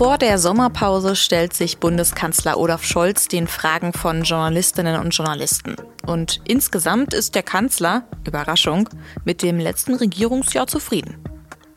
Vor der Sommerpause stellt sich Bundeskanzler Olaf Scholz den Fragen von Journalistinnen und Journalisten. Und insgesamt ist der Kanzler, Überraschung, mit dem letzten Regierungsjahr zufrieden.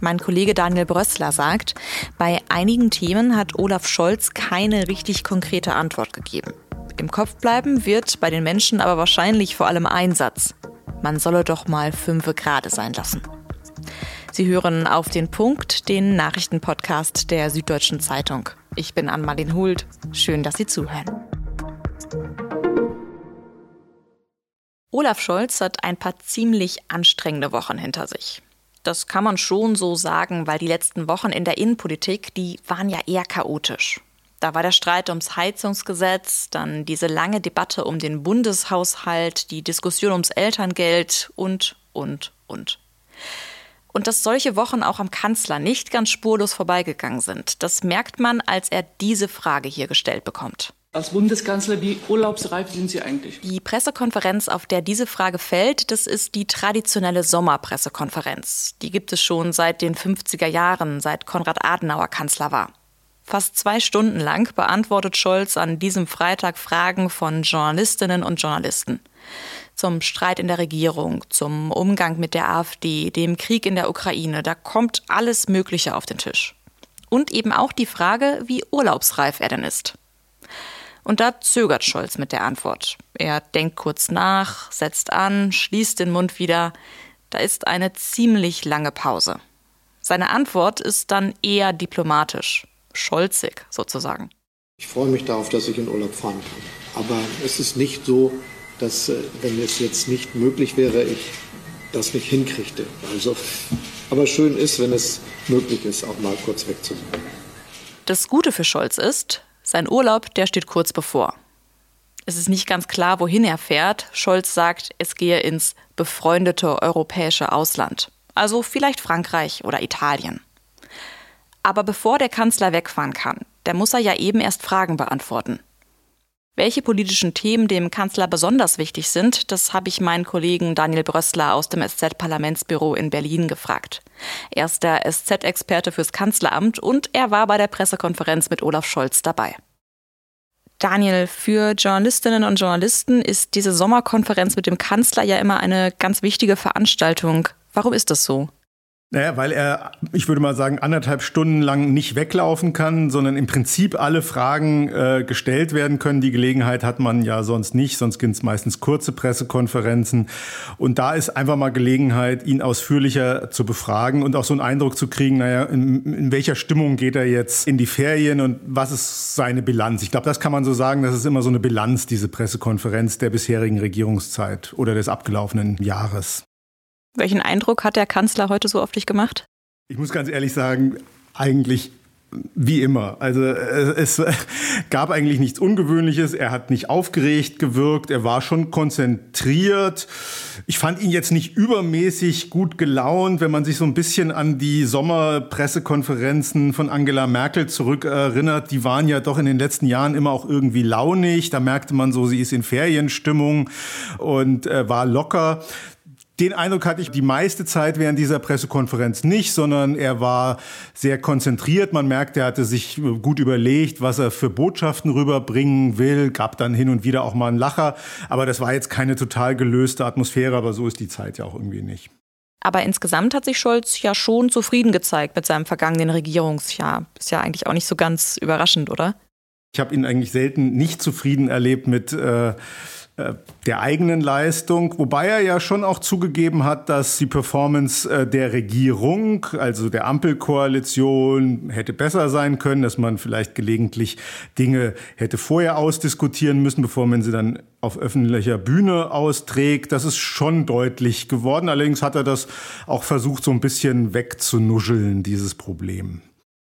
Mein Kollege Daniel Brössler sagt, bei einigen Themen hat Olaf Scholz keine richtig konkrete Antwort gegeben. Im Kopf bleiben wird bei den Menschen aber wahrscheinlich vor allem ein Satz. Man solle doch mal fünfe Grade sein lassen. Sie hören auf den Punkt den Nachrichtenpodcast der Süddeutschen Zeitung. Ich bin Ann-Marlin Hult. Schön, dass Sie zuhören. Olaf Scholz hat ein paar ziemlich anstrengende Wochen hinter sich. Das kann man schon so sagen, weil die letzten Wochen in der Innenpolitik, die waren ja eher chaotisch. Da war der Streit ums Heizungsgesetz, dann diese lange Debatte um den Bundeshaushalt, die Diskussion ums Elterngeld und, und, und. Und dass solche Wochen auch am Kanzler nicht ganz spurlos vorbeigegangen sind, das merkt man, als er diese Frage hier gestellt bekommt. Als Bundeskanzler, wie urlaubsreif sind Sie eigentlich? Die Pressekonferenz, auf der diese Frage fällt, das ist die traditionelle Sommerpressekonferenz. Die gibt es schon seit den 50er Jahren, seit Konrad Adenauer Kanzler war. Fast zwei Stunden lang beantwortet Scholz an diesem Freitag Fragen von Journalistinnen und Journalisten zum Streit in der Regierung, zum Umgang mit der AfD, dem Krieg in der Ukraine. Da kommt alles Mögliche auf den Tisch. Und eben auch die Frage, wie urlaubsreif er denn ist. Und da zögert Scholz mit der Antwort. Er denkt kurz nach, setzt an, schließt den Mund wieder. Da ist eine ziemlich lange Pause. Seine Antwort ist dann eher diplomatisch, scholzig sozusagen. Ich freue mich darauf, dass ich in Urlaub fahren kann. Aber es ist nicht so, dass, äh, wenn es jetzt nicht möglich wäre, ich das nicht hinkriegte. Also, aber schön ist, wenn es möglich ist, auch mal kurz weg zu sein. Das Gute für Scholz ist, sein Urlaub, der steht kurz bevor. Es ist nicht ganz klar, wohin er fährt. Scholz sagt, es gehe ins befreundete europäische Ausland. Also vielleicht Frankreich oder Italien. Aber bevor der Kanzler wegfahren kann, der muss er ja eben erst Fragen beantworten. Welche politischen Themen dem Kanzler besonders wichtig sind, das habe ich meinen Kollegen Daniel Brössler aus dem SZ-Parlamentsbüro in Berlin gefragt. Er ist der SZ-Experte fürs Kanzleramt und er war bei der Pressekonferenz mit Olaf Scholz dabei. Daniel, für Journalistinnen und Journalisten ist diese Sommerkonferenz mit dem Kanzler ja immer eine ganz wichtige Veranstaltung. Warum ist das so? Naja, weil er, ich würde mal sagen, anderthalb Stunden lang nicht weglaufen kann, sondern im Prinzip alle Fragen äh, gestellt werden können. Die Gelegenheit hat man ja sonst nicht, sonst gibt es meistens kurze Pressekonferenzen. Und da ist einfach mal Gelegenheit, ihn ausführlicher zu befragen und auch so einen Eindruck zu kriegen, naja, in, in welcher Stimmung geht er jetzt in die Ferien und was ist seine Bilanz? Ich glaube, das kann man so sagen, das ist immer so eine Bilanz, diese Pressekonferenz der bisherigen Regierungszeit oder des abgelaufenen Jahres. Welchen Eindruck hat der Kanzler heute so auf dich gemacht? Ich muss ganz ehrlich sagen, eigentlich wie immer. Also es gab eigentlich nichts Ungewöhnliches. Er hat nicht aufgeregt gewirkt. Er war schon konzentriert. Ich fand ihn jetzt nicht übermäßig gut gelaunt, wenn man sich so ein bisschen an die Sommerpressekonferenzen von Angela Merkel zurückerinnert. Die waren ja doch in den letzten Jahren immer auch irgendwie launig. Da merkte man so, sie ist in Ferienstimmung und äh, war locker. Den Eindruck hatte ich die meiste Zeit während dieser Pressekonferenz nicht, sondern er war sehr konzentriert. Man merkte, er hatte sich gut überlegt, was er für Botschaften rüberbringen will, gab dann hin und wieder auch mal einen Lacher. Aber das war jetzt keine total gelöste Atmosphäre, aber so ist die Zeit ja auch irgendwie nicht. Aber insgesamt hat sich Scholz ja schon zufrieden gezeigt mit seinem vergangenen Regierungsjahr. Ist ja eigentlich auch nicht so ganz überraschend, oder? Ich habe ihn eigentlich selten nicht zufrieden erlebt mit äh, äh, der eigenen Leistung, wobei er ja schon auch zugegeben hat, dass die Performance äh, der Regierung, also der Ampelkoalition, hätte besser sein können, dass man vielleicht gelegentlich Dinge hätte vorher ausdiskutieren müssen, bevor man sie dann auf öffentlicher Bühne austrägt. Das ist schon deutlich geworden. Allerdings hat er das auch versucht, so ein bisschen wegzunuscheln, dieses Problem.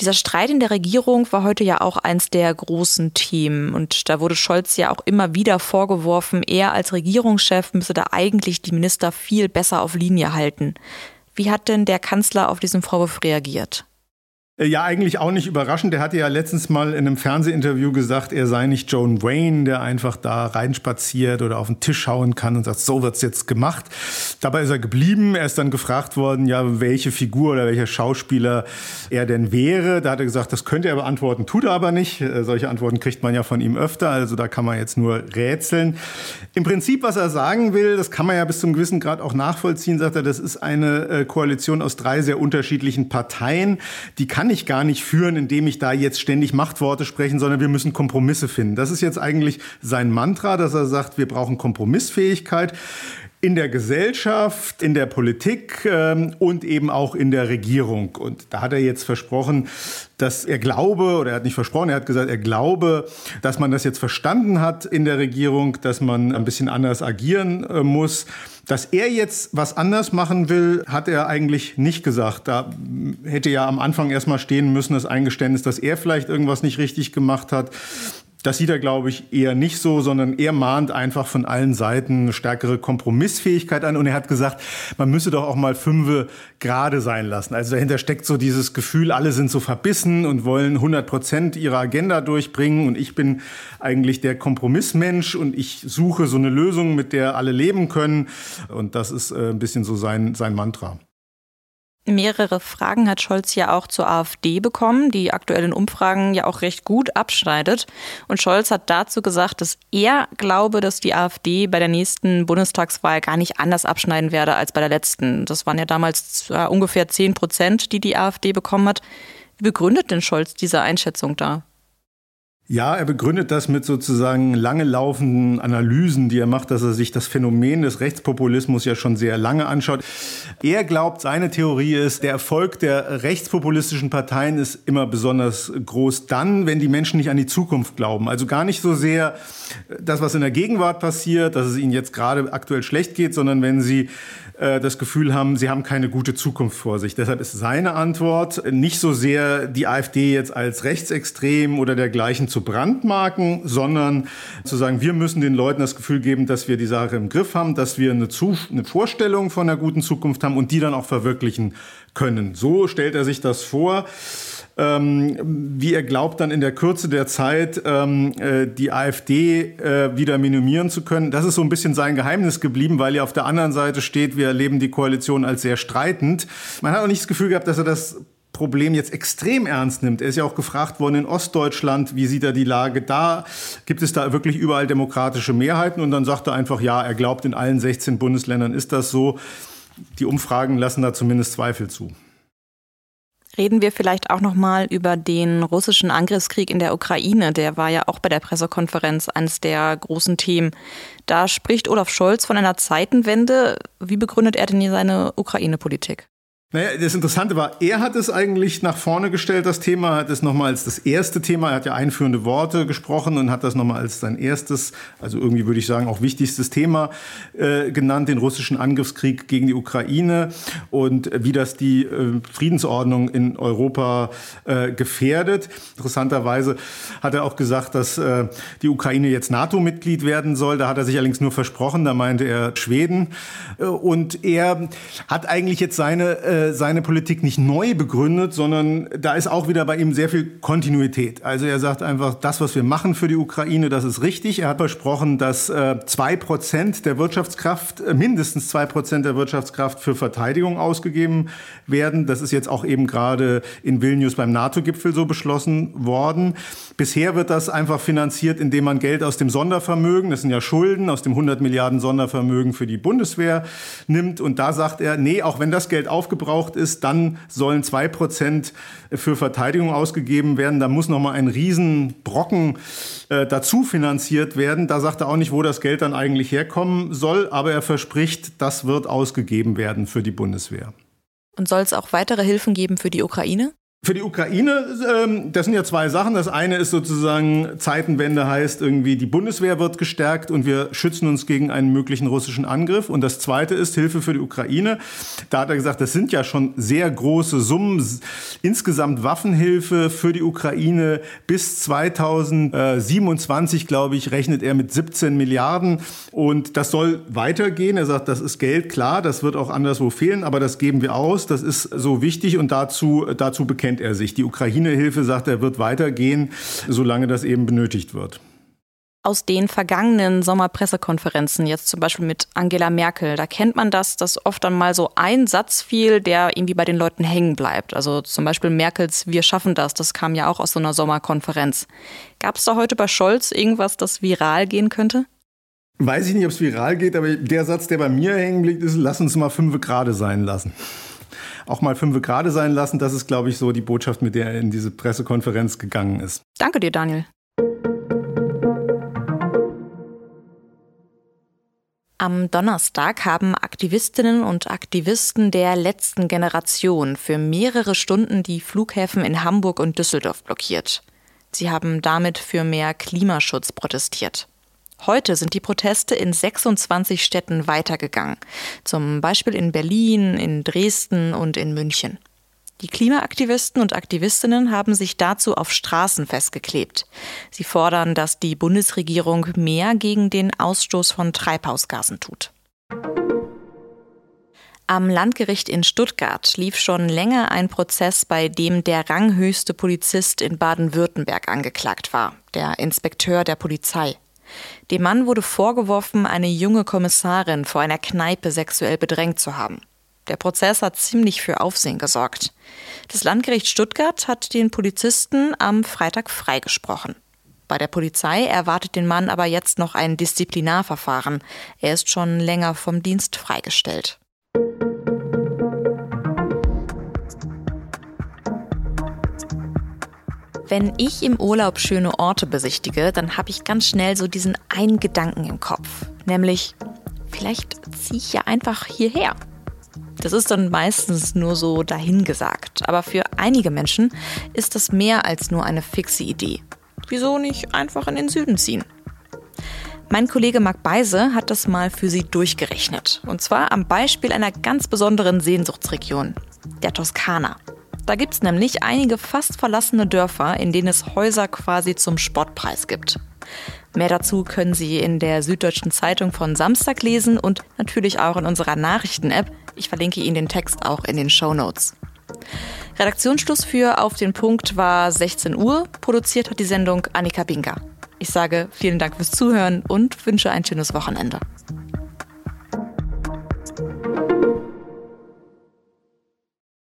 Dieser Streit in der Regierung war heute ja auch eins der großen Themen. Und da wurde Scholz ja auch immer wieder vorgeworfen, er als Regierungschef müsse da eigentlich die Minister viel besser auf Linie halten. Wie hat denn der Kanzler auf diesen Vorwurf reagiert? Äh, ja, eigentlich auch nicht überraschend. Der hatte ja letztens mal in einem Fernsehinterview gesagt, er sei nicht Joan Wayne, der einfach da reinspaziert oder auf den Tisch hauen kann und sagt, so wird's jetzt gemacht. Dabei ist er geblieben. Er ist dann gefragt worden, ja, welche Figur oder welcher Schauspieler er denn wäre. Da hat er gesagt, das könnte er beantworten, tut er aber nicht. Äh, solche Antworten kriegt man ja von ihm öfter, also da kann man jetzt nur rätseln. Im Prinzip, was er sagen will, das kann man ja bis zum gewissen Grad auch nachvollziehen, sagt er, das ist eine äh, Koalition aus drei sehr unterschiedlichen Parteien. Die kann kann ich gar nicht führen, indem ich da jetzt ständig Machtworte sprechen, sondern wir müssen Kompromisse finden. Das ist jetzt eigentlich sein Mantra, dass er sagt, wir brauchen Kompromissfähigkeit in der Gesellschaft, in der Politik ähm, und eben auch in der Regierung. Und da hat er jetzt versprochen, dass er glaube, oder er hat nicht versprochen, er hat gesagt, er glaube, dass man das jetzt verstanden hat in der Regierung, dass man ein bisschen anders agieren äh, muss. Dass er jetzt was anders machen will, hat er eigentlich nicht gesagt. Da hätte ja am Anfang erstmal stehen müssen, das Eingeständnis, dass er vielleicht irgendwas nicht richtig gemacht hat. Das sieht er, glaube ich, eher nicht so, sondern er mahnt einfach von allen Seiten eine stärkere Kompromissfähigkeit an. Und er hat gesagt, man müsse doch auch mal fünfe gerade sein lassen. Also dahinter steckt so dieses Gefühl, alle sind so verbissen und wollen 100 Prozent ihrer Agenda durchbringen. Und ich bin eigentlich der Kompromissmensch und ich suche so eine Lösung, mit der alle leben können. Und das ist äh, ein bisschen so sein, sein Mantra. Mehrere Fragen hat Scholz ja auch zur AfD bekommen, die aktuellen Umfragen ja auch recht gut abschneidet. Und Scholz hat dazu gesagt, dass er glaube, dass die AfD bei der nächsten Bundestagswahl gar nicht anders abschneiden werde als bei der letzten. Das waren ja damals ungefähr 10 Prozent, die die AfD bekommen hat. Wie begründet denn Scholz diese Einschätzung da? Ja, er begründet das mit sozusagen lange laufenden Analysen, die er macht, dass er sich das Phänomen des Rechtspopulismus ja schon sehr lange anschaut. Er glaubt, seine Theorie ist, der Erfolg der rechtspopulistischen Parteien ist immer besonders groß dann, wenn die Menschen nicht an die Zukunft glauben. Also gar nicht so sehr das, was in der Gegenwart passiert, dass es ihnen jetzt gerade aktuell schlecht geht, sondern wenn sie äh, das Gefühl haben, sie haben keine gute Zukunft vor sich. Deshalb ist seine Antwort nicht so sehr die AfD jetzt als rechtsextrem oder dergleichen zu brandmarken, sondern zu sagen, wir müssen den Leuten das Gefühl geben, dass wir die Sache im Griff haben, dass wir eine, Zu eine Vorstellung von einer guten Zukunft haben und die dann auch verwirklichen können. So stellt er sich das vor wie er glaubt, dann in der Kürze der Zeit ähm, äh, die AfD äh, wieder minimieren zu können. Das ist so ein bisschen sein Geheimnis geblieben, weil ja auf der anderen Seite steht, wir erleben die Koalition als sehr streitend. Man hat auch nicht das Gefühl gehabt, dass er das Problem jetzt extrem ernst nimmt. Er ist ja auch gefragt worden in Ostdeutschland, wie sieht er die Lage da? Gibt es da wirklich überall demokratische Mehrheiten? Und dann sagt er einfach, ja, er glaubt, in allen 16 Bundesländern ist das so. Die Umfragen lassen da zumindest Zweifel zu. Reden wir vielleicht auch noch mal über den russischen Angriffskrieg in der Ukraine. Der war ja auch bei der Pressekonferenz eines der großen Themen. Da spricht Olaf Scholz von einer Zeitenwende. Wie begründet er denn hier seine Ukraine-Politik? Naja, das Interessante war, er hat es eigentlich nach vorne gestellt, das Thema, hat es nochmal als das erste Thema, er hat ja einführende Worte gesprochen und hat das nochmal als sein erstes, also irgendwie würde ich sagen auch wichtigstes Thema äh, genannt, den russischen Angriffskrieg gegen die Ukraine und wie das die äh, Friedensordnung in Europa äh, gefährdet. Interessanterweise hat er auch gesagt, dass äh, die Ukraine jetzt NATO-Mitglied werden soll. Da hat er sich allerdings nur versprochen, da meinte er Schweden. Äh, und er hat eigentlich jetzt seine äh, seine Politik nicht neu begründet, sondern da ist auch wieder bei ihm sehr viel Kontinuität. Also er sagt einfach, das, was wir machen für die Ukraine, das ist richtig. Er hat versprochen, dass äh, zwei Prozent der Wirtschaftskraft, äh, mindestens zwei Prozent der Wirtschaftskraft für Verteidigung ausgegeben werden. Das ist jetzt auch eben gerade in Vilnius beim NATO-Gipfel so beschlossen worden. Bisher wird das einfach finanziert, indem man Geld aus dem Sondervermögen, das sind ja Schulden, aus dem 100 Milliarden Sondervermögen für die Bundeswehr nimmt. Und da sagt er, nee, auch wenn das Geld aufgebraucht aufgebraucht ist, dann sollen zwei Prozent für Verteidigung ausgegeben werden. Da muss noch mal ein Riesenbrocken äh, dazu finanziert werden. Da sagt er auch nicht, wo das Geld dann eigentlich herkommen soll, aber er verspricht, das wird ausgegeben werden für die Bundeswehr. Und soll es auch weitere Hilfen geben für die Ukraine? Für die Ukraine, ähm, das sind ja zwei Sachen. Das eine ist sozusagen, Zeitenwende heißt irgendwie, die Bundeswehr wird gestärkt und wir schützen uns gegen einen möglichen russischen Angriff. Und das zweite ist Hilfe für die Ukraine. Da hat er gesagt, das sind ja schon sehr große Summen. Insgesamt Waffenhilfe für die Ukraine bis 2027, glaube ich, rechnet er mit 17 Milliarden. Und das soll weitergehen. Er sagt, das ist Geld, klar, das wird auch anderswo fehlen, aber das geben wir aus. Das ist so wichtig und dazu, dazu bekennen wähnt er sich. Die Ukraine-Hilfe, sagt er, wird weitergehen, solange das eben benötigt wird aus den vergangenen Sommerpressekonferenzen, jetzt zum Beispiel mit Angela Merkel, da kennt man das, dass oft dann mal so ein Satz fiel, der irgendwie bei den Leuten hängen bleibt. Also zum Beispiel Merkels Wir schaffen das, das kam ja auch aus so einer Sommerkonferenz. Gab es da heute bei Scholz irgendwas, das viral gehen könnte? Weiß ich nicht, ob es viral geht, aber der Satz, der bei mir hängen blieb, ist, lass uns mal fünf gerade sein lassen. Auch mal fünf gerade sein lassen, das ist, glaube ich, so die Botschaft, mit der er in diese Pressekonferenz gegangen ist. Danke dir, Daniel. Am Donnerstag haben Aktivistinnen und Aktivisten der letzten Generation für mehrere Stunden die Flughäfen in Hamburg und Düsseldorf blockiert. Sie haben damit für mehr Klimaschutz protestiert. Heute sind die Proteste in 26 Städten weitergegangen, zum Beispiel in Berlin, in Dresden und in München. Die Klimaaktivisten und Aktivistinnen haben sich dazu auf Straßen festgeklebt. Sie fordern, dass die Bundesregierung mehr gegen den Ausstoß von Treibhausgasen tut. Am Landgericht in Stuttgart lief schon länger ein Prozess, bei dem der ranghöchste Polizist in Baden-Württemberg angeklagt war, der Inspekteur der Polizei. Dem Mann wurde vorgeworfen, eine junge Kommissarin vor einer Kneipe sexuell bedrängt zu haben. Der Prozess hat ziemlich für Aufsehen gesorgt. Das Landgericht Stuttgart hat den Polizisten am Freitag freigesprochen. Bei der Polizei erwartet den Mann aber jetzt noch ein Disziplinarverfahren. Er ist schon länger vom Dienst freigestellt. Wenn ich im Urlaub schöne Orte besichtige, dann habe ich ganz schnell so diesen einen Gedanken im Kopf, nämlich vielleicht ziehe ich ja einfach hierher. Das ist dann meistens nur so dahingesagt. Aber für einige Menschen ist das mehr als nur eine fixe Idee. Wieso nicht einfach in den Süden ziehen? Mein Kollege Marc Beise hat das mal für Sie durchgerechnet. Und zwar am Beispiel einer ganz besonderen Sehnsuchtsregion, der Toskana. Da gibt es nämlich einige fast verlassene Dörfer, in denen es Häuser quasi zum Spottpreis gibt. Mehr dazu können Sie in der Süddeutschen Zeitung von Samstag lesen und natürlich auch in unserer Nachrichten-App. Ich verlinke Ihnen den Text auch in den Show Notes. Redaktionsschluss für Auf den Punkt war 16 Uhr. Produziert hat die Sendung Annika Binker. Ich sage vielen Dank fürs Zuhören und wünsche ein schönes Wochenende.